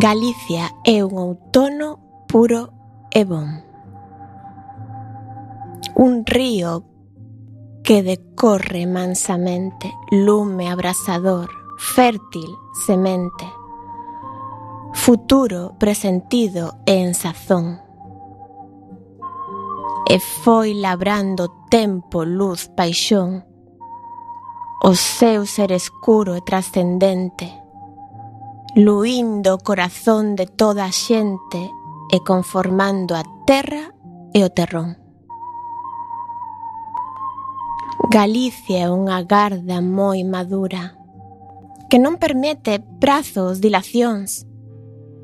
Galicia é un outono puro e bon. Un río que decorre mansamente, lume abrasador, fértil semente, futuro presentido e en sazón. E foi labrando tempo, luz, paixón, o seu ser escuro e trascendente, luindo o corazón de toda a xente e conformando a terra e o terrón. Galicia é unha garda moi madura que non permite prazos, dilacións,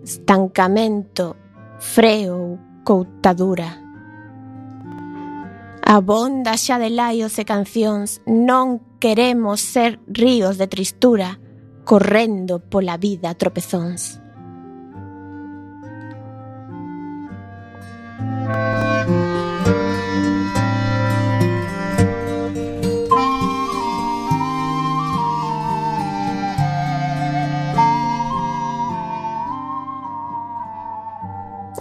estancamento, freo ou coutadura. Abonda xa de laios e cancións, non queremos ser ríos de tristura, correndo pola vida tropezóns.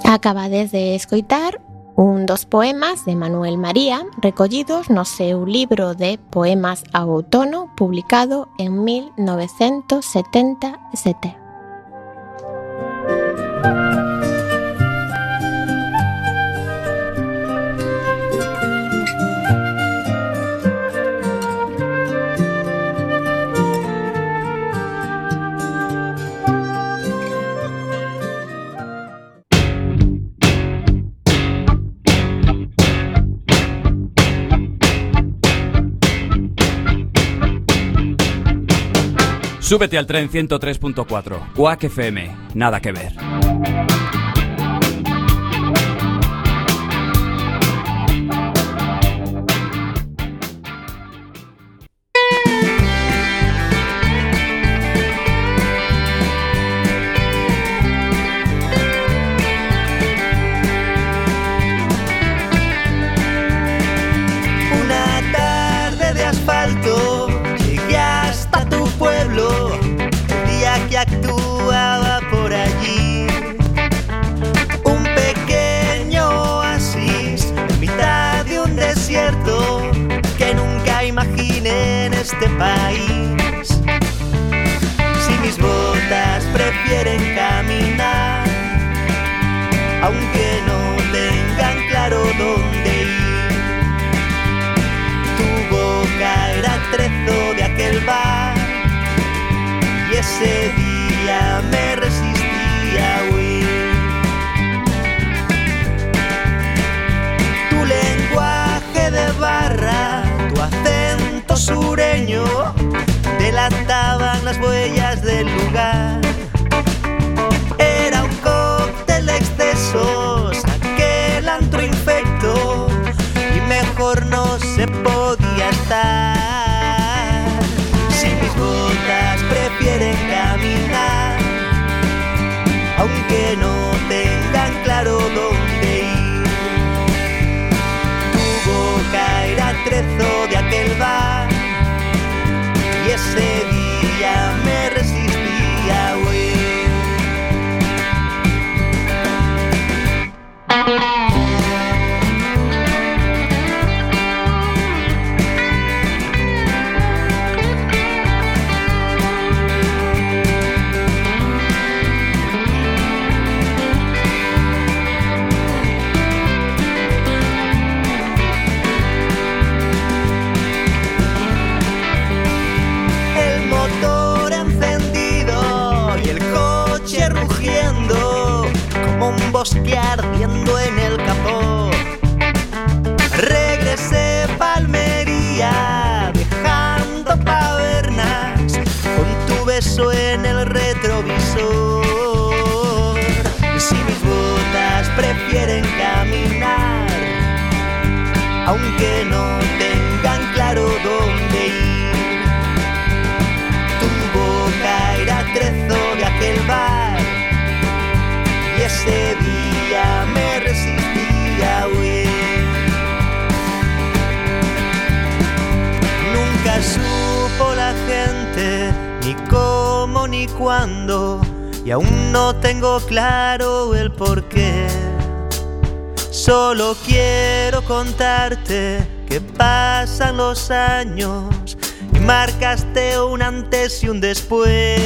Acabades de escoitar un dos poemas de Manuel María recollidos no seu libro de Poemas ao outono publicado en 1977. Súbete al tren 103.4. Quack FM. Nada que ver. Aunque no tengan claro dónde ir. Tu boca era trezo de aquel bar y ese día me resistí a huir. Tu lenguaje de barra, tu acento sureño, delataban las huellas del lugar. Aunque no tengan claro dónde ir. Tu boca era trezo de aquel bar, y ese día Solo quiero contarte que pasan los años y marcaste un antes y un después.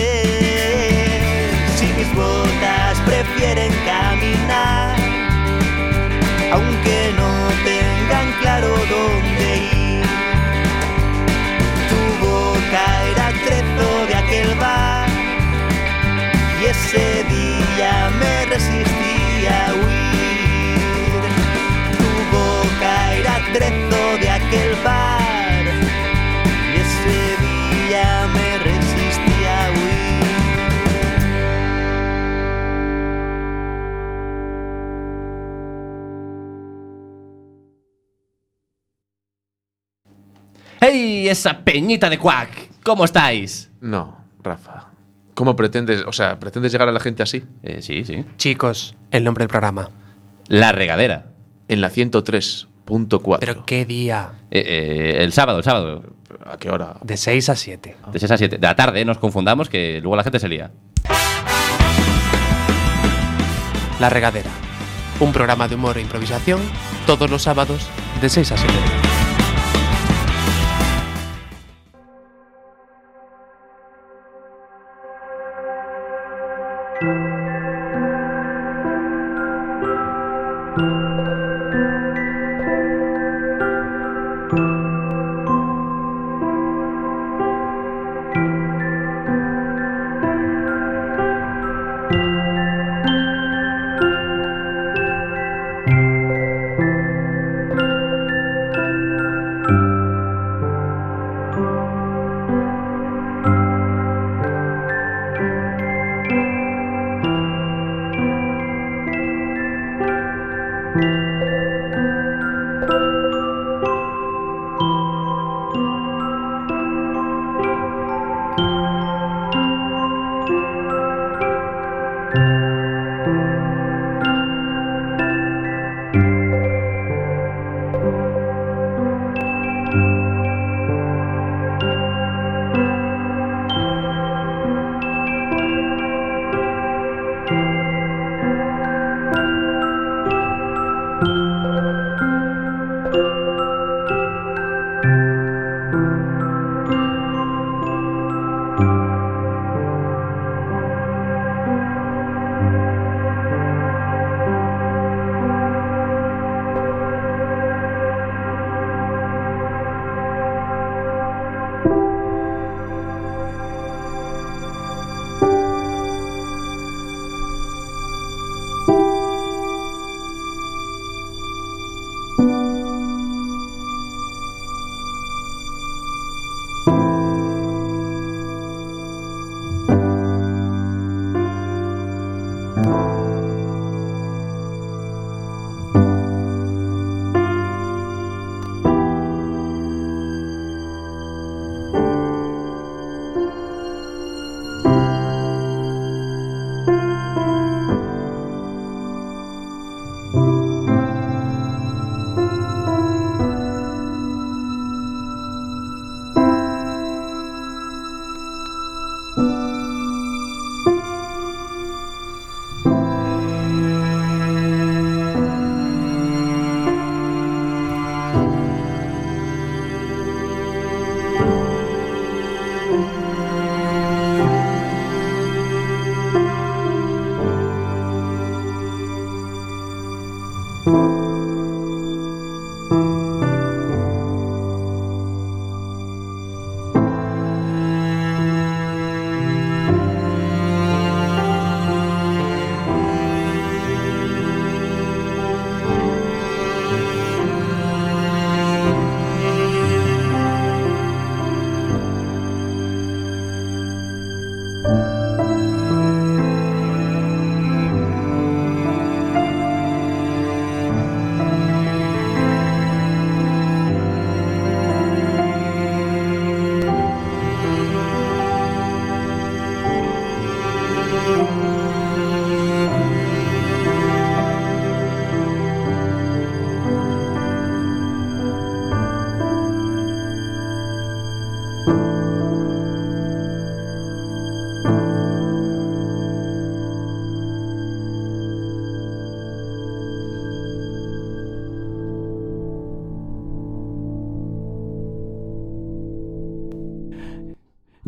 Si mis botas prefieren caminar, aunque no tengan claro dónde ir. Tu boca era trezo de aquel bar y ese día me resistía ¡Hey, esa peñita de Quack! ¿Cómo estáis? No, Rafa. ¿Cómo pretendes, o sea, pretendes llegar a la gente así? Eh, sí, sí. Chicos, el nombre del programa. La regadera. En la 103.4. Pero qué día. Eh, eh, el sábado, el sábado. ¿A qué hora? De 6 a 7. De 6 a 7. De la tarde, nos confundamos, que luego la gente se lía. La regadera. Un programa de humor e improvisación todos los sábados de 6 a 7.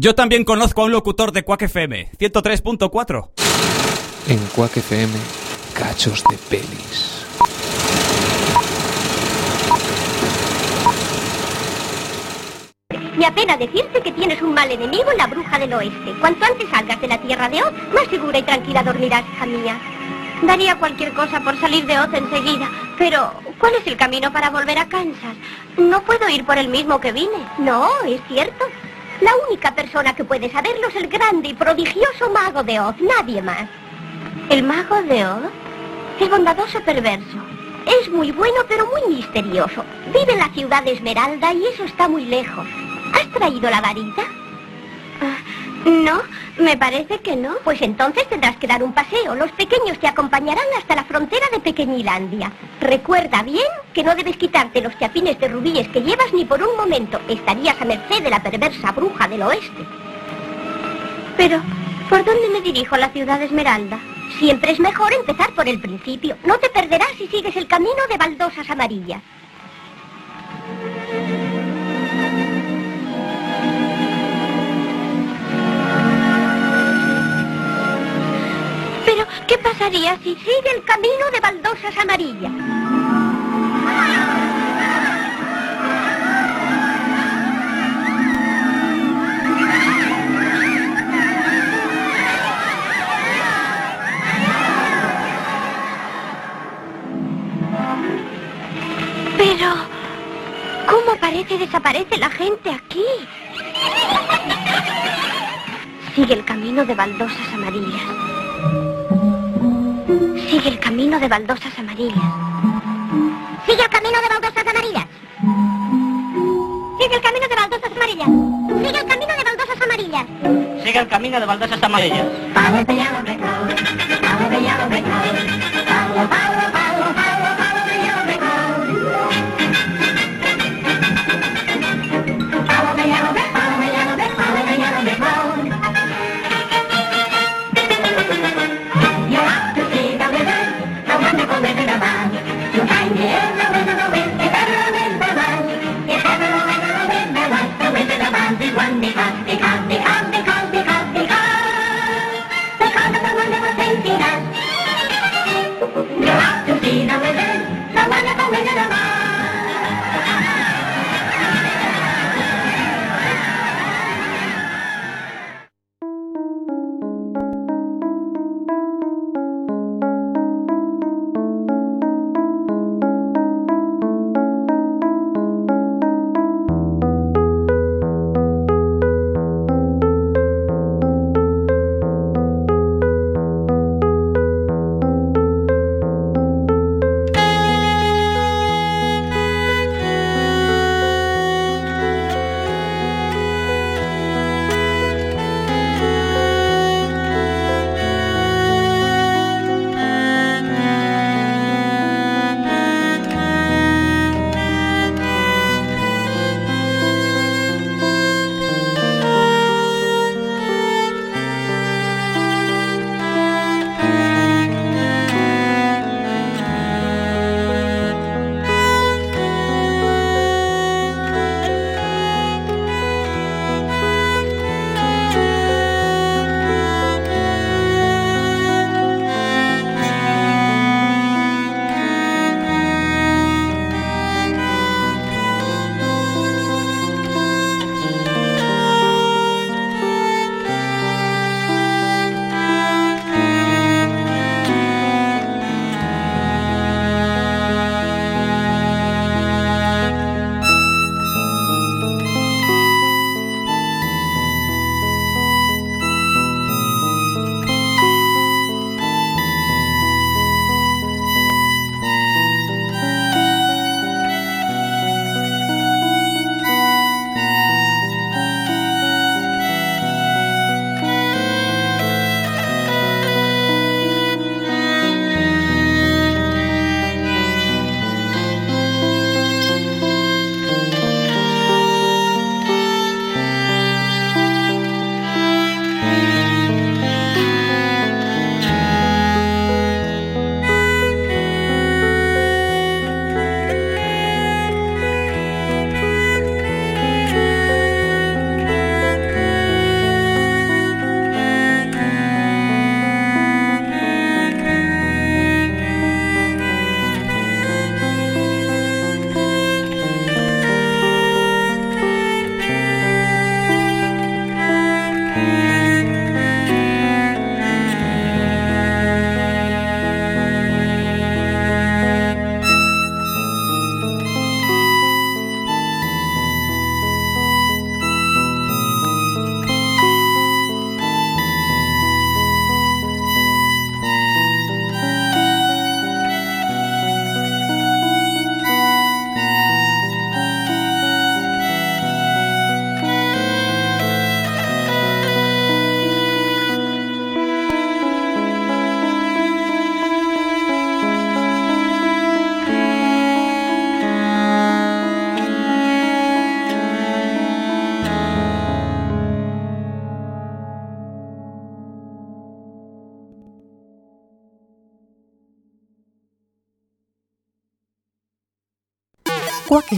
Yo también conozco a un locutor de Quack FM, 103.4. En Quack FM, cachos de pelis. Me apena decirte que tienes un mal enemigo en la bruja del oeste. Cuanto antes salgas de la tierra de Oz, más segura y tranquila dormirás, hija mía. Daría cualquier cosa por salir de Oz enseguida. Pero, ¿cuál es el camino para volver a Kansas? No puedo ir por el mismo que vine. No, es cierto. La única persona que puede saberlo es el grande y prodigioso mago de Oz, nadie más. ¿El mago de Oz? Es bondadoso perverso. Es muy bueno, pero muy misterioso. Vive en la ciudad de Esmeralda y eso está muy lejos. ¿Has traído la varita? No, me parece que no. Pues entonces tendrás que dar un paseo. Los pequeños te acompañarán hasta la frontera de Pequeñilandia. Recuerda bien que no debes quitarte los chapines de rubíes que llevas ni por un momento. Estarías a merced de la perversa bruja del oeste. Pero, ¿por dónde me dirijo a la ciudad de Esmeralda? Siempre es mejor empezar por el principio. No te perderás si sigues el camino de baldosas amarillas. Pasaría si sigue el camino de baldosas amarillas? Pero, ¿cómo parece desaparece la gente aquí? Sigue el camino de baldosas amarillas. Sigue el camino de baldosas amarillas. Sigue el camino de baldosas amarillas. Sigue el camino de baldosas amarillas. Sigue el camino de baldosas amarillas. Sigue el camino de baldosas amarillas. Because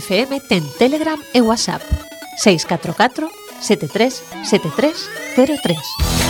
FM ten Telegram e WhatsApp 644 73 7303.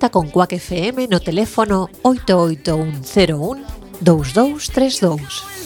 contacta con Quack FM no teléfono 88101 2232.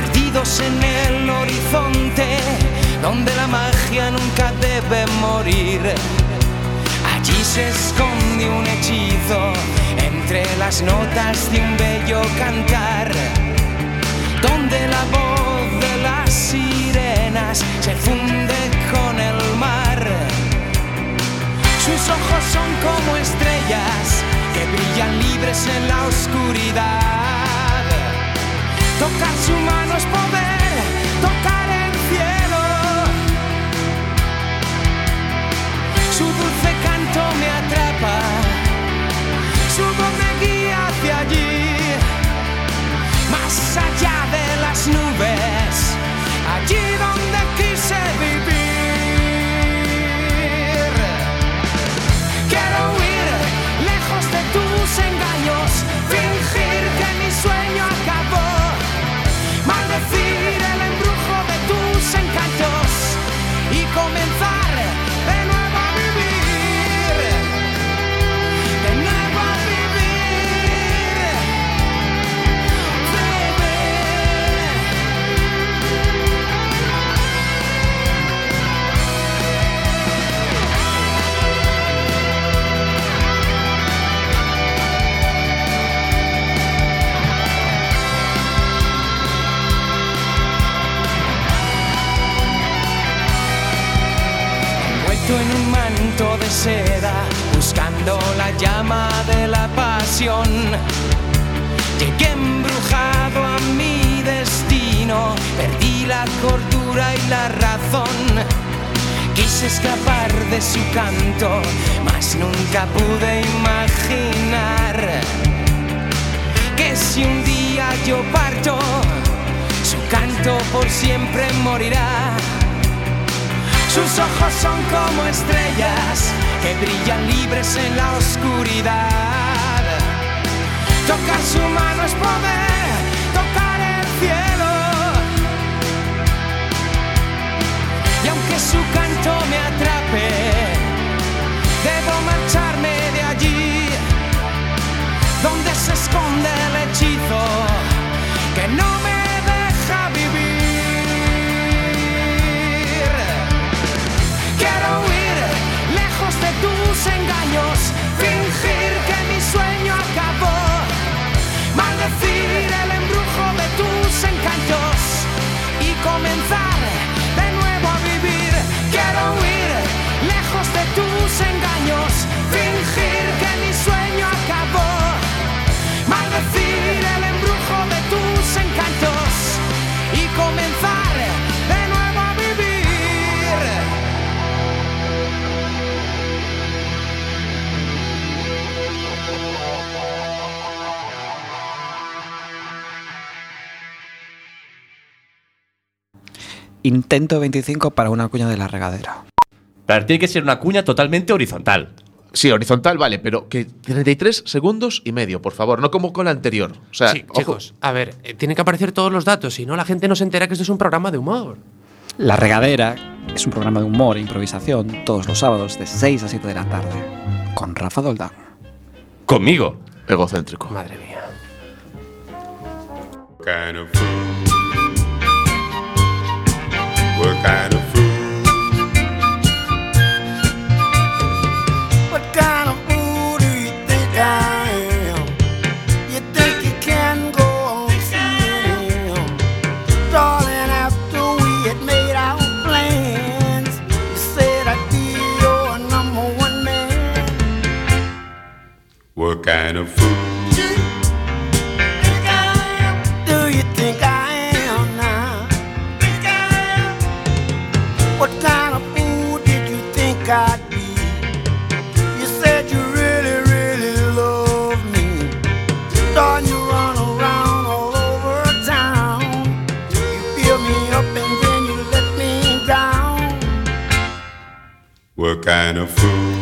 Perdidos en el horizonte, donde la magia nunca debe morir. Allí se esconde un hechizo entre las notas de un bello cantar, donde la voz de las sirenas se funde con el mar. Sus ojos son como estrellas que brillan libres en la oscuridad. Tocar su mano poder, tocar en un manto de seda, buscando la llama de la pasión. Llegué embrujado a mi destino, perdí la cordura y la razón. Quise escapar de su canto, mas nunca pude imaginar que si un día yo parto, su canto por siempre morirá. Sus ojos son como estrellas que brillan libres en la oscuridad. Tocar su mano es poder, tocar el cielo. Y aunque su canto me atrape, debo marcharme de allí, donde se esconde el hechizo que no me engaños, fingir que mi sueño acabó, maldecir el embrujo de tus encantos y comenzar Intento 25 para una cuña de la regadera. Claro, tiene que ser una cuña totalmente horizontal. Sí, horizontal, vale, pero que 33 segundos y medio, por favor, no como con la anterior. O sea, Sí, ojo. chicos, a ver, eh, tienen que aparecer todos los datos, si no la gente no se entera que esto es un programa de humor. La regadera es un programa de humor e improvisación todos los sábados de 6 a 7 de la tarde. Con Rafa Doldán. Conmigo. Egocéntrico. Madre mía. kind of kind of. What kind of fool do you think I am? You think you can go on? Darling, after we had made our plans, you said I'd be your number one man. What kind of fool? Kind of fool?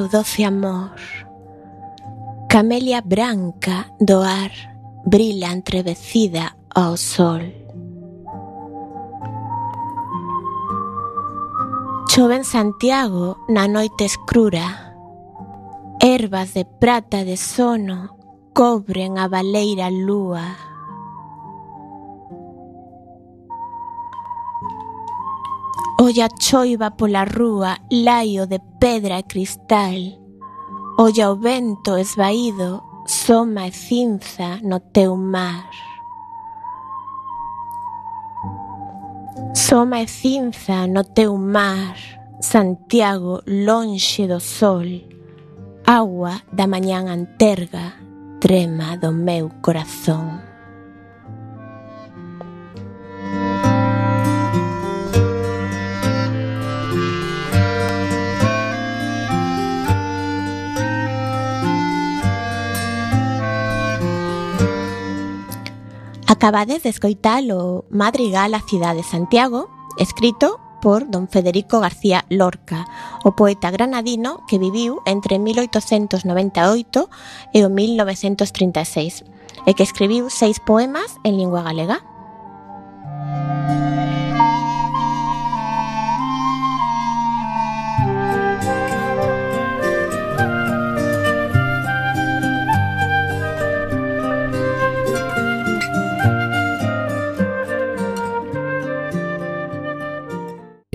meu doce amor. Camelia branca do ar brila entrevecida ao sol. Chove en Santiago na noite escura. Ervas de prata de sono cobren a baleira lúa. Olla a choiva pola rúa, laio de pedra e cristal. Olla o vento esvaído, soma e cinza no teu mar. Soma e cinza no teu mar, Santiago lonxe do sol. Agua da mañán anterga, trema do meu corazón. Acabades de escoitar o Madrigal a cidade de Santiago, escrito por don Federico García Lorca, o poeta granadino que viviu entre 1898 e o 1936 e que escribiu seis poemas en lingua galega.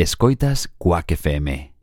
Escoitas Cuac FM.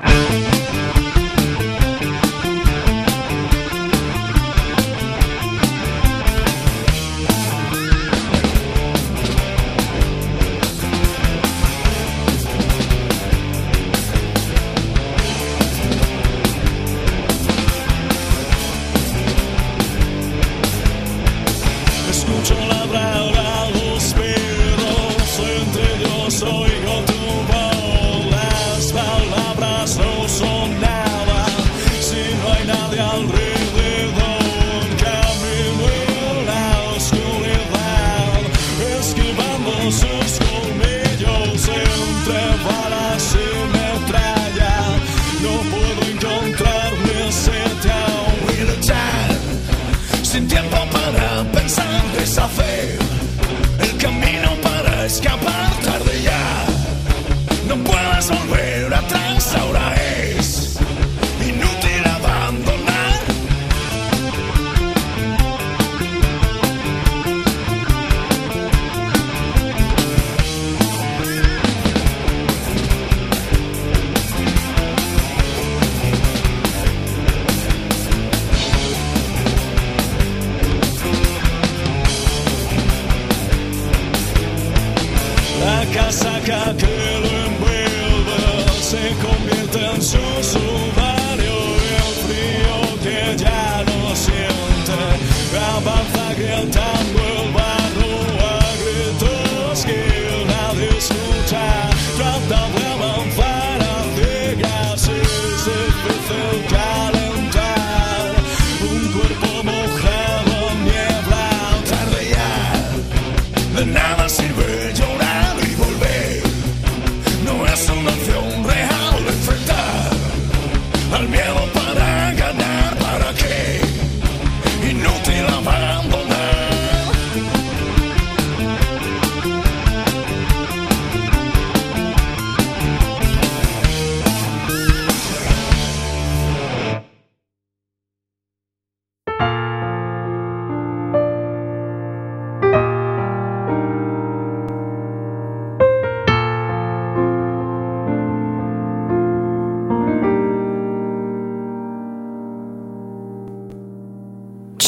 Casaca que lo envuelve se convierte en su sudario el frío que ya no siente saltando el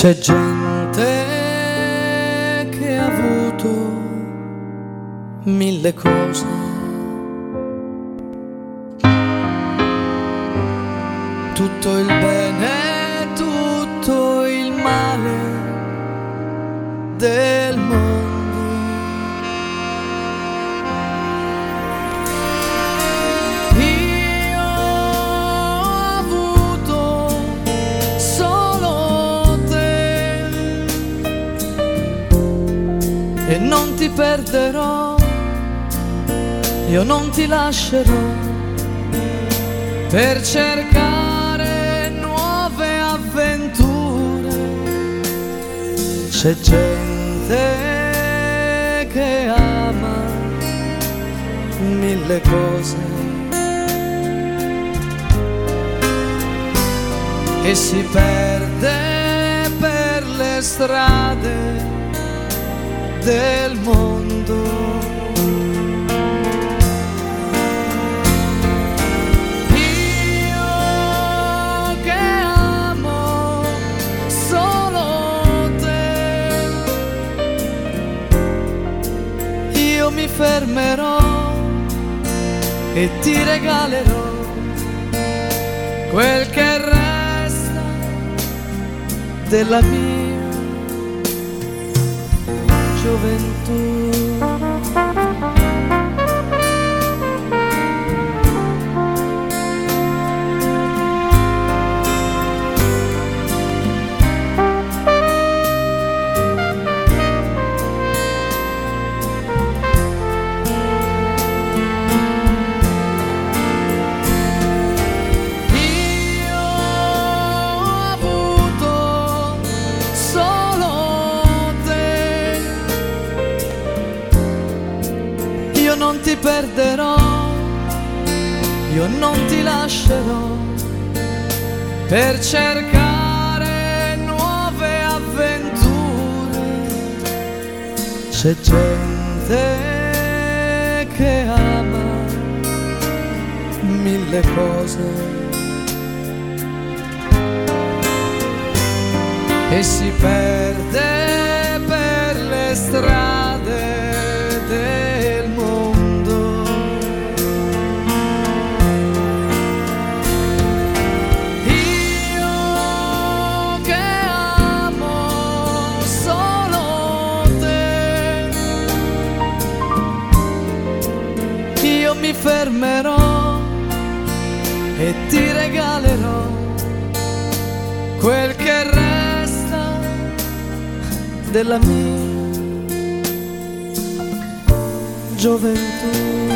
Você e non ti perderò, io non ti lascerò. Per cercare nuove avventure. C'è gente che ama mille cose. E si perde per le strade del mondo. Solo te, io mi fermerò e ti regalerò quel che resta della mia juventude. Perderò, io non ti lascerò per cercare nuove avventure. C'è gente che ama mille cose. e si perde per le strade fermerò e ti regalerò quel che resta della mia gioventù.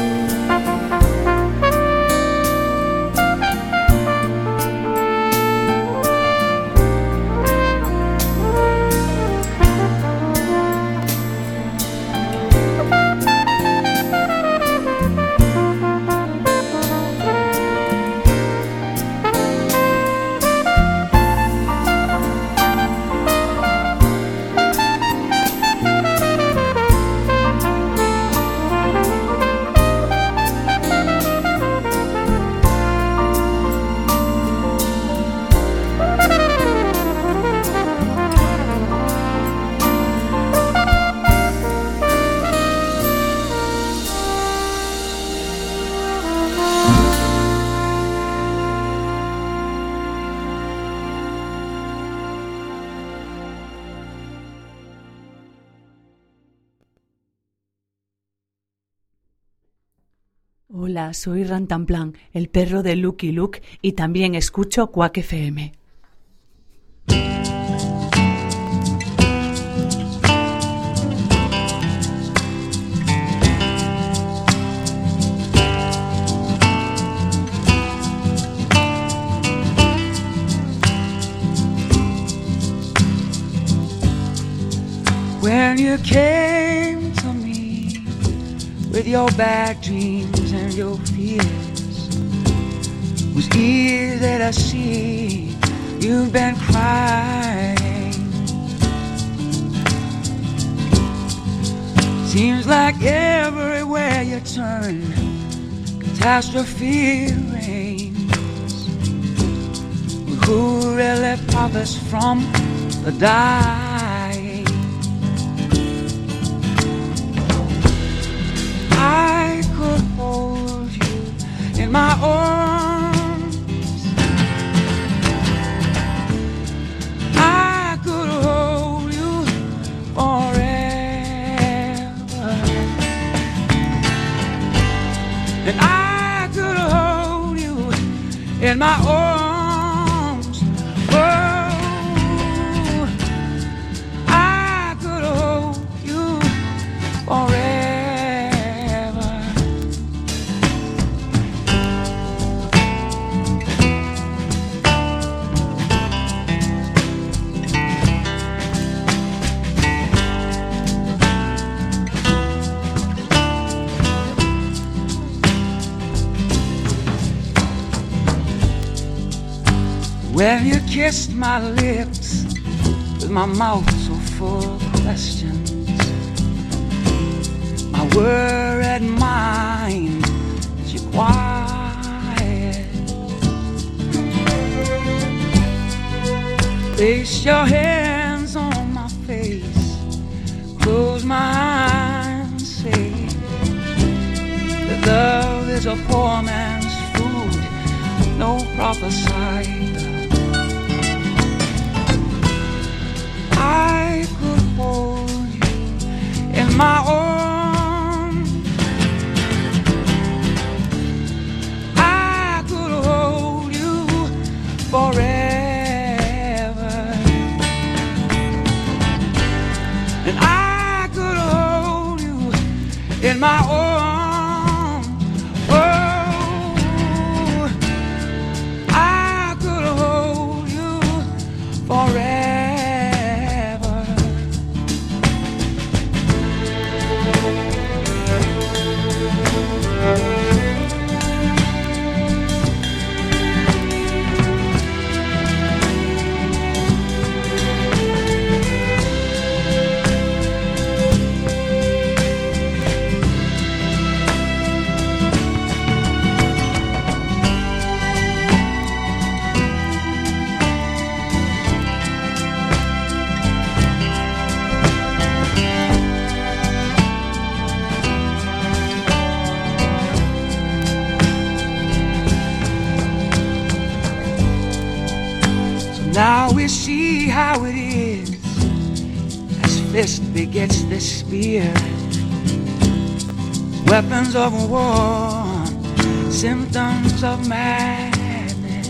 Hola, soy Rantanplan, el perro de Lucky Luke, y también escucho Quack FM. When you came to me with your bad dreams your fears, was that I see you've been crying. Seems like everywhere you turn, catastrophe reigns. Who really profits from the dying? In my arms. I could hold you forever. And I could hold you in my arms. When you kissed my lips with my mouth so full of questions, my worried mind you quiet. Place your hands on my face, close my eyes, and say that love is a poor man's food, no proper cider. My arms. I could hold you forever. And I could hold you in my arms. Now we see how it is as fist begets the spear. Weapons of war, symptoms of madness.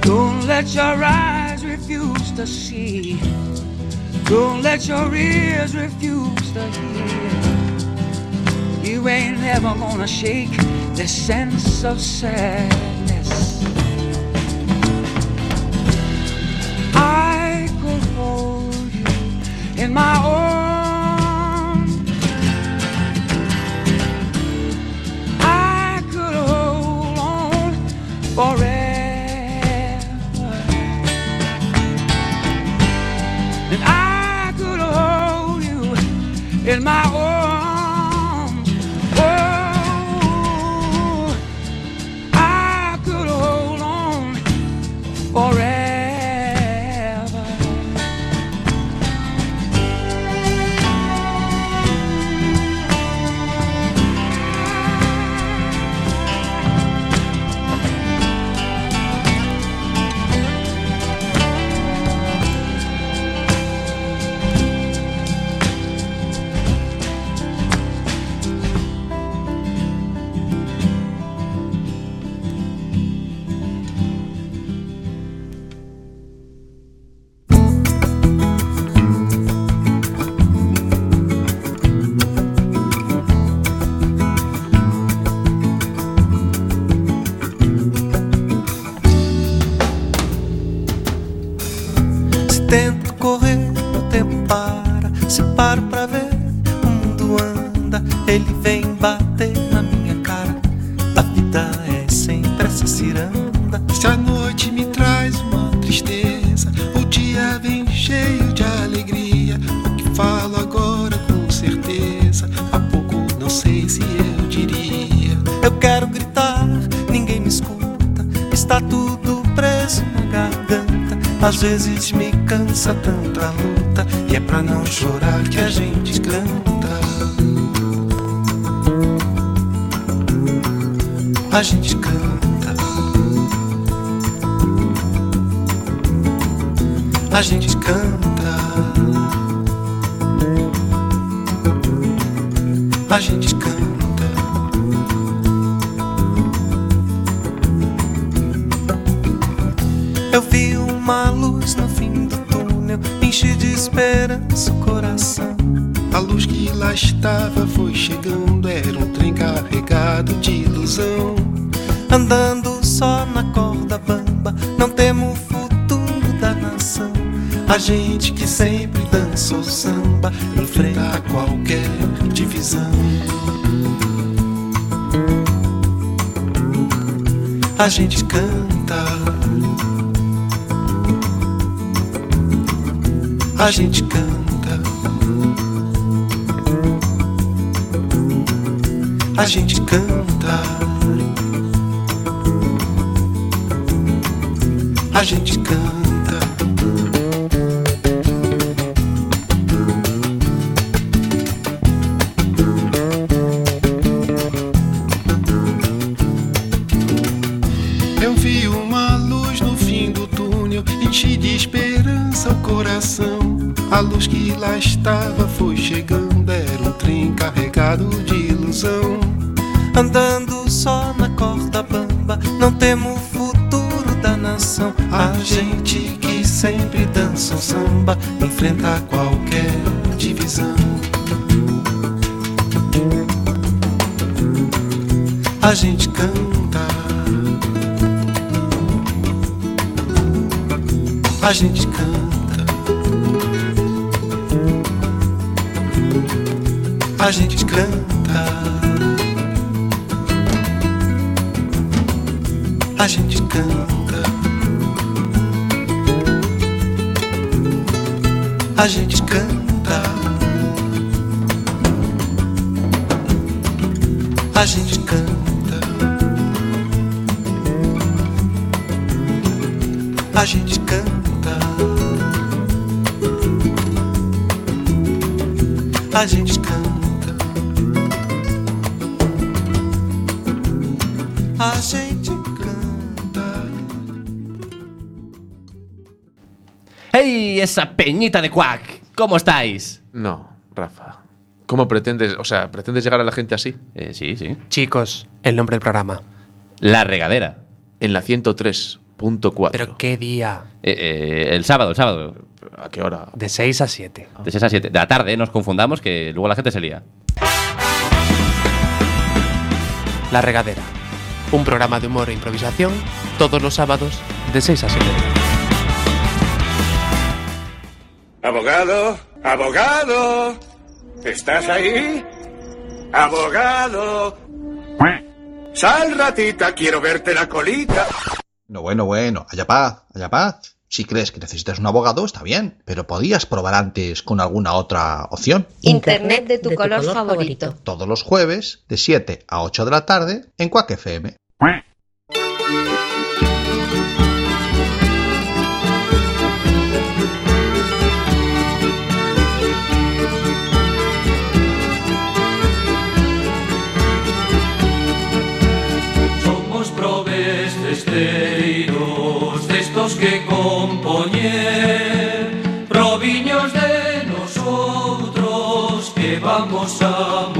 Don't let your eyes refuse to see. Don't let your ears refuse to hear. You ain't never gonna shake the sense of sadness. my own. Se paro pra ver, o mundo anda, ele vem bater na minha cara. A vida é sempre essa ciranda. Se a noite me traz uma tristeza, o dia vem cheio de alegria. O que falo agora com certeza, há pouco não sei se eu diria. Eu quero gritar, ninguém me escuta. Está tudo preso na garganta. Às vezes me cansa tanto a luta. E é pra não chorar estava foi chegando, era um trem carregado de ilusão. Andando só na corda bamba, não temo o futuro da nação. A gente que sempre dançou samba, enfrenta qualquer divisão. A gente canta. A gente canta. A gente canta. A gente canta. Eu vi uma luz no fim do túnel, enchi de esperança o coração. A luz que lá estava foi Andando só na corda bamba, não temo o futuro da nação. A gente que sempre dança o samba, enfrenta qualquer divisão. A gente canta. A gente canta. A gente canta. A gente canta. A gente canta. A gente canta. Esa peñita de Quack! ¿Cómo estáis? No, Rafa. ¿Cómo pretendes, o sea, pretendes llegar a la gente así? Eh, sí, sí. Chicos, el nombre del programa. La regadera. En la 103.4. ¿Pero qué día? Eh, eh, el sábado, el sábado. ¿A qué hora? De 6 a 7. De 6 a 7. De la tarde, ¿eh? nos confundamos, que luego la gente se lía. La regadera. Un programa de humor e improvisación todos los sábados de 6 a 7. Abogado, abogado, ¿estás ahí? Abogado. Sal ratita, quiero verte la colita. No, bueno, bueno, haya paz, haya paz. Si crees que necesitas un abogado, está bien, pero podías probar antes con alguna otra opción. Internet de tu, color, favorito. Todos los jueves, de 7 a 8 de la tarde, en Quack FM. awesome.